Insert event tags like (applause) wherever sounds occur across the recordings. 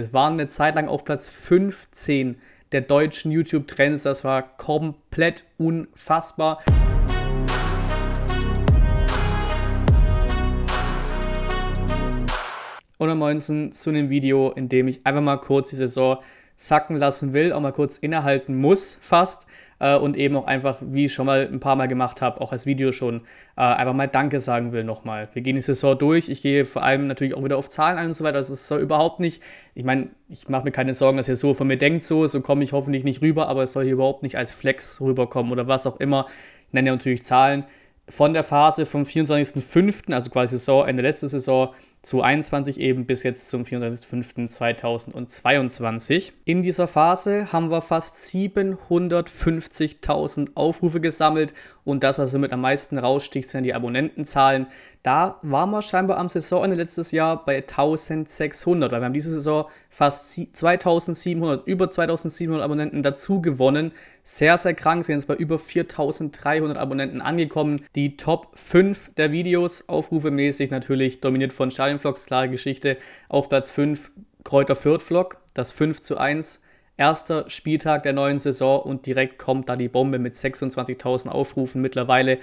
Wir waren eine Zeit lang auf Platz 15 der deutschen YouTube-Trends. Das war komplett unfassbar. Und am 19 zu einem Video, in dem ich einfach mal kurz die Saison sacken lassen will, auch mal kurz innehalten muss, fast. Äh, und eben auch einfach, wie ich schon mal ein paar Mal gemacht habe, auch als Video schon, äh, einfach mal Danke sagen will nochmal. Wir gehen die Saison durch. Ich gehe vor allem natürlich auch wieder auf Zahlen ein und so weiter. Das ist soll überhaupt nicht, ich meine, ich mache mir keine Sorgen, dass ihr so von mir denkt, so, so komme ich hoffentlich nicht rüber, aber es soll hier überhaupt nicht als Flex rüberkommen oder was auch immer. Ich nenne ja natürlich Zahlen von der Phase vom 24.05., also quasi Saison, Ende letzte Saison, zu 21 eben bis jetzt zum 24.05.2022. In dieser Phase haben wir fast 750.000 Aufrufe gesammelt und das, was somit am meisten raussticht, sind die Abonnentenzahlen. Da waren wir scheinbar am Saisonende letztes Jahr bei 1600, weil wir haben diese Saison fast 2700, über 2700 Abonnenten dazu gewonnen. Sehr, sehr krank, sind jetzt bei über 4300 Abonnenten angekommen. Die Top 5 der Videos, aufrufemäßig natürlich dominiert von Stadionvlogs, klare Geschichte. Auf Platz 5 Kräuter Fürth Vlog, das 5 zu 1 erster Spieltag der neuen Saison und direkt kommt da die Bombe mit 26.000 Aufrufen mittlerweile.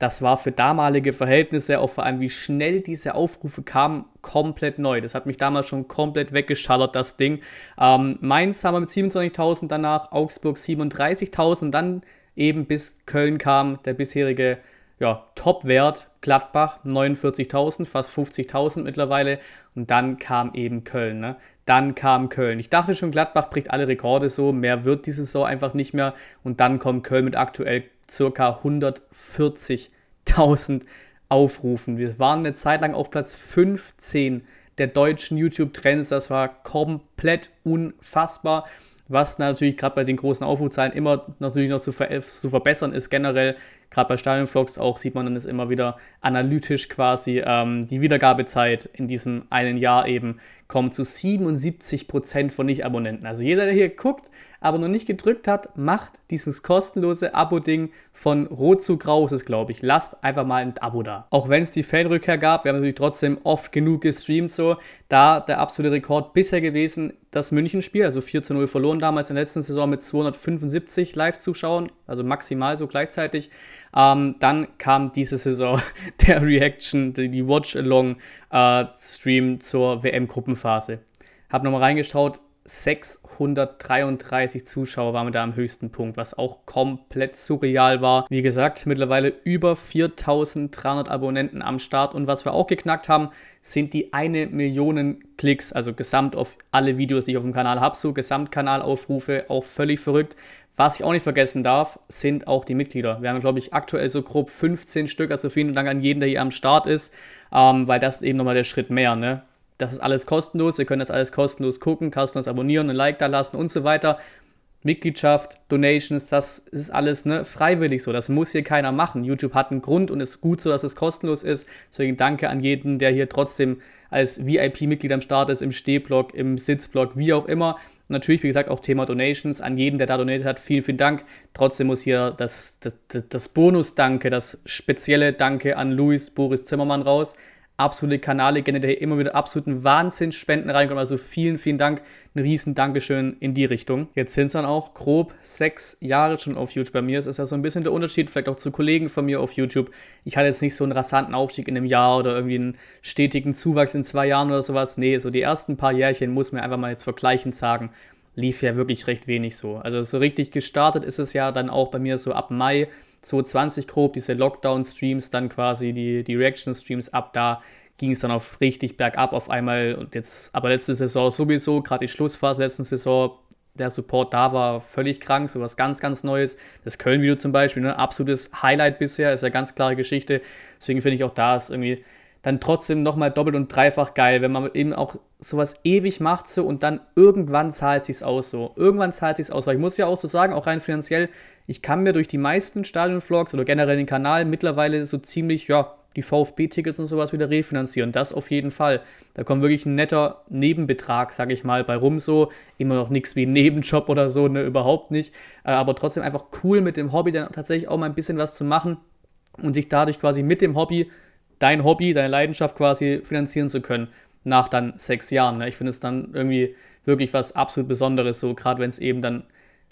Das war für damalige Verhältnisse, auch vor allem wie schnell diese Aufrufe kamen, komplett neu. Das hat mich damals schon komplett weggeschallert, das Ding. Ähm, Mainz haben wir mit 27.000 danach, Augsburg 37.000, dann eben bis Köln kam der bisherige ja, Top-Wert, Gladbach 49.000, fast 50.000 mittlerweile. Und dann kam eben Köln. Ne? Dann kam Köln. Ich dachte schon, Gladbach bricht alle Rekorde so. Mehr wird diese Saison einfach nicht mehr. Und dann kommt Köln mit aktuell ca. 140.000 Aufrufen. Wir waren eine Zeit lang auf Platz 15 der deutschen YouTube-Trends. Das war komplett unfassbar. Was natürlich gerade bei den großen Aufrufzahlen immer natürlich noch zu, ver zu verbessern ist, generell Gerade bei Stadionvlogs auch sieht man dann es immer wieder analytisch quasi. Ähm, die Wiedergabezeit in diesem einen Jahr eben kommt zu 77% von Nicht-Abonnenten. Also jeder, der hier guckt, aber noch nicht gedrückt hat, macht dieses kostenlose Abo-Ding von Rot zu Grau, ist es glaube ich. Lasst einfach mal ein Abo da. Auch wenn es die Fanrückkehr gab, wir haben natürlich trotzdem oft genug gestreamt so. Da der absolute Rekord bisher gewesen, das München-Spiel, also 4 zu 0 verloren damals in der letzten Saison mit 275 Live-Zuschauern, also maximal so gleichzeitig. Ähm, dann kam diese Saison (laughs) der Reaction, die Watch-Along-Stream äh, zur WM-Gruppenphase. Hab nochmal reingeschaut, 633 Zuschauer waren wir da am höchsten Punkt, was auch komplett surreal war. Wie gesagt, mittlerweile über 4300 Abonnenten am Start und was wir auch geknackt haben, sind die eine Million Klicks, also gesamt auf alle Videos, die ich auf dem Kanal habe, so Gesamtkanalaufrufe, auch völlig verrückt. Was ich auch nicht vergessen darf, sind auch die Mitglieder. Wir haben, glaube ich, aktuell so grob 15 Stück. Also vielen Dank an jeden, der hier am Start ist, ähm, weil das eben nochmal der Schritt mehr. Ne? Das ist alles kostenlos. Ihr könnt das alles kostenlos gucken, kostenlos abonnieren, ein Like da lassen und so weiter. Mitgliedschaft, Donations, das ist alles ne, freiwillig so. Das muss hier keiner machen. YouTube hat einen Grund und ist gut so, dass es kostenlos ist. Deswegen danke an jeden, der hier trotzdem als VIP-Mitglied am Start ist, im Stehblock, im Sitzblock, wie auch immer. Und natürlich, wie gesagt, auch Thema Donations. An jeden, der da donatet hat, vielen, vielen Dank. Trotzdem muss hier das, das, das Bonus-Danke, das spezielle Danke an Luis Boris Zimmermann raus absolute Kanallegende, der hier immer wieder absoluten Wahnsinnsspenden reinkommt. Also vielen, vielen Dank. Ein riesen Dankeschön in die Richtung. Jetzt sind es dann auch grob sechs Jahre schon auf YouTube bei mir. Es ist ja so ein bisschen der Unterschied, vielleicht auch zu Kollegen von mir auf YouTube. Ich hatte jetzt nicht so einen rasanten Aufstieg in einem Jahr oder irgendwie einen stetigen Zuwachs in zwei Jahren oder sowas. Nee, so die ersten paar Jährchen muss man einfach mal jetzt vergleichend sagen lief ja wirklich recht wenig so. Also so richtig gestartet ist es ja dann auch bei mir so ab Mai 2020 grob, diese Lockdown-Streams, dann quasi die, die Reaction-Streams, ab da ging es dann auf richtig bergab auf einmal und jetzt, aber letzte Saison sowieso, gerade die Schlussphase letzten Saison, der Support da war völlig krank, so was ganz, ganz Neues. Das Köln-Video zum Beispiel, ne, absolutes Highlight bisher, ist ja ganz klare Geschichte. Deswegen finde ich auch da ist irgendwie dann trotzdem nochmal doppelt und dreifach geil, wenn man eben auch sowas ewig macht so und dann irgendwann zahlt sich's aus so. Irgendwann zahlt sich's aus. Weil ich muss ja auch so sagen, auch rein finanziell, ich kann mir durch die meisten Stadion-Vlogs oder generell den Kanal mittlerweile so ziemlich, ja, die VfB-Tickets und sowas wieder refinanzieren. Das auf jeden Fall. Da kommt wirklich ein netter Nebenbetrag, sag ich mal, bei rum so. Immer noch nichts wie ein Nebenjob oder so, ne, überhaupt nicht. Äh, aber trotzdem einfach cool mit dem Hobby dann tatsächlich auch mal ein bisschen was zu machen und sich dadurch quasi mit dem Hobby dein Hobby, deine Leidenschaft quasi finanzieren zu können nach dann sechs Jahren. Ne? Ich finde es dann irgendwie wirklich was absolut Besonderes, so gerade wenn es eben dann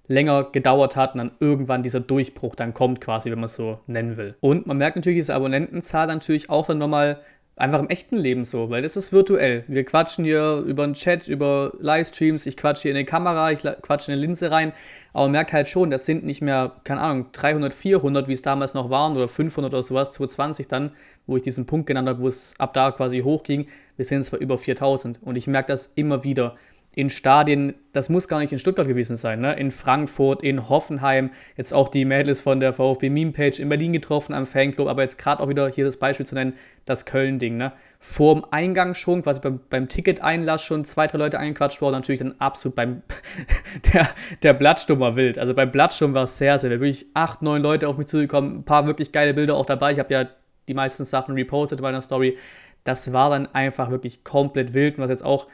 länger gedauert hat und dann irgendwann dieser Durchbruch dann kommt, quasi, wenn man es so nennen will. Und man merkt natürlich diese Abonnentenzahl natürlich auch dann nochmal einfach im echten Leben so, weil das ist virtuell. Wir quatschen hier über einen Chat, über Livestreams, ich quatsche hier in eine Kamera, ich quatsche in eine Linse rein, aber man merkt halt schon, das sind nicht mehr, keine Ahnung, 300, 400, wie es damals noch waren, oder 500 oder sowas, 220 dann, wo ich diesen Punkt genannt habe, wo es ab da quasi hochging. Wir sind zwar über 4000 und ich merke das immer wieder in Stadien, das muss gar nicht in Stuttgart gewesen sein, ne? in Frankfurt, in Hoffenheim, jetzt auch die Mädels von der VfB Meme Page in Berlin getroffen am Fanclub, aber jetzt gerade auch wieder hier das Beispiel zu nennen, das Köln-Ding. Ne? Vorm Eingang schon, quasi beim, beim Ticket-Einlass schon zwei, drei Leute eingequatscht worden, natürlich dann absolut beim (laughs) der, der Blattsturm war wild. Also beim Blattsturm war es sehr, sehr wild. Wirklich acht, neun Leute auf mich zugekommen, ein paar wirklich geile Bilder auch dabei. Ich habe ja die meisten Sachen repostet bei einer Story. Das war dann einfach wirklich komplett wild und was jetzt auch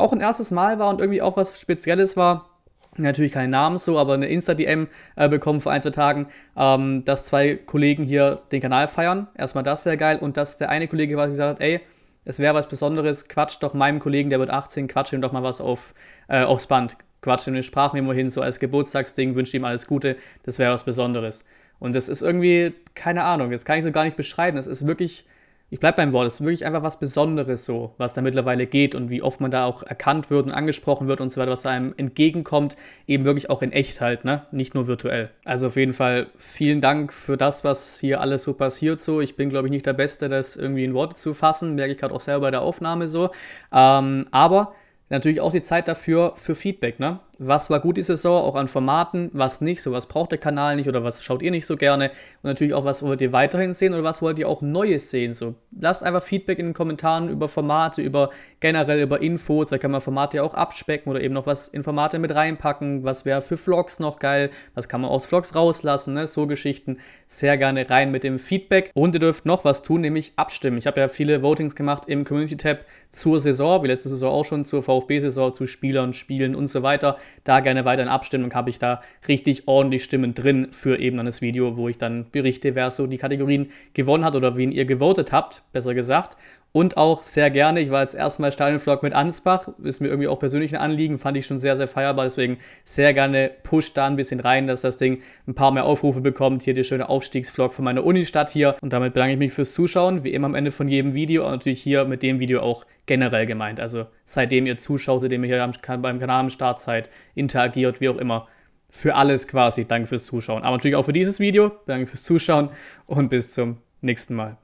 auch ein erstes Mal war und irgendwie auch was Spezielles war. Natürlich keinen Namen so, aber eine Insta-DM äh, bekommen vor ein, zwei Tagen, ähm, dass zwei Kollegen hier den Kanal feiern. Erstmal das sehr geil und dass der eine Kollege quasi gesagt hat, ey, es wäre was Besonderes, quatscht doch meinem Kollegen, der wird 18, quatscht ihm doch mal was auf, äh, aufs Band. Quatscht ihm eine Sprachmemo hin, so als Geburtstagsding, wünscht ihm alles Gute, das wäre was Besonderes. Und das ist irgendwie, keine Ahnung, das kann ich so gar nicht beschreiben. Es ist wirklich ich bleibe beim Wort, es ist wirklich einfach was Besonderes so, was da mittlerweile geht und wie oft man da auch erkannt wird und angesprochen wird und so weiter, was einem entgegenkommt, eben wirklich auch in echt halt, ne? Nicht nur virtuell. Also auf jeden Fall vielen Dank für das, was hier alles so passiert so. Ich bin, glaube ich, nicht der Beste, das irgendwie in Worte zu fassen, merke ich gerade auch selber bei der Aufnahme so. Ähm, aber natürlich auch die Zeit dafür für Feedback, ne? Was war gut die Saison, auch an Formaten, was nicht, so was braucht der Kanal nicht oder was schaut ihr nicht so gerne. Und natürlich auch, was wollt ihr weiterhin sehen oder was wollt ihr auch Neues sehen, so lasst einfach Feedback in den Kommentaren über Formate, über generell über Infos, vielleicht kann man Formate ja auch abspecken oder eben noch was in Formate mit reinpacken, was wäre für Vlogs noch geil, was kann man aus Vlogs rauslassen, ne? so Geschichten, sehr gerne rein mit dem Feedback. Und ihr dürft noch was tun, nämlich abstimmen. Ich habe ja viele Votings gemacht im Community-Tab zur Saison, wie letzte Saison auch schon, zur VfB-Saison, zu Spielern, Spielen und so weiter da gerne weiter in Abstimmung habe ich da richtig ordentlich Stimmen drin für eben dann das Video, wo ich dann berichte, wer so die Kategorien gewonnen hat oder wen ihr gewotet habt, besser gesagt. Und auch sehr gerne, ich war jetzt erstmal Stadionvlog mit Ansbach, ist mir irgendwie auch persönlich ein Anliegen, fand ich schon sehr, sehr feierbar, deswegen sehr gerne push da ein bisschen rein, dass das Ding ein paar mehr Aufrufe bekommt. Hier der schöne Aufstiegsvlog von meiner Unistadt hier. Und damit bedanke ich mich fürs Zuschauen, wie immer am Ende von jedem Video und natürlich hier mit dem Video auch generell gemeint. Also seitdem ihr zuschaut, seitdem ihr hier beim Kanal am Start seid, interagiert, wie auch immer. Für alles quasi. Danke fürs Zuschauen. Aber natürlich auch für dieses Video. Danke fürs Zuschauen und bis zum nächsten Mal.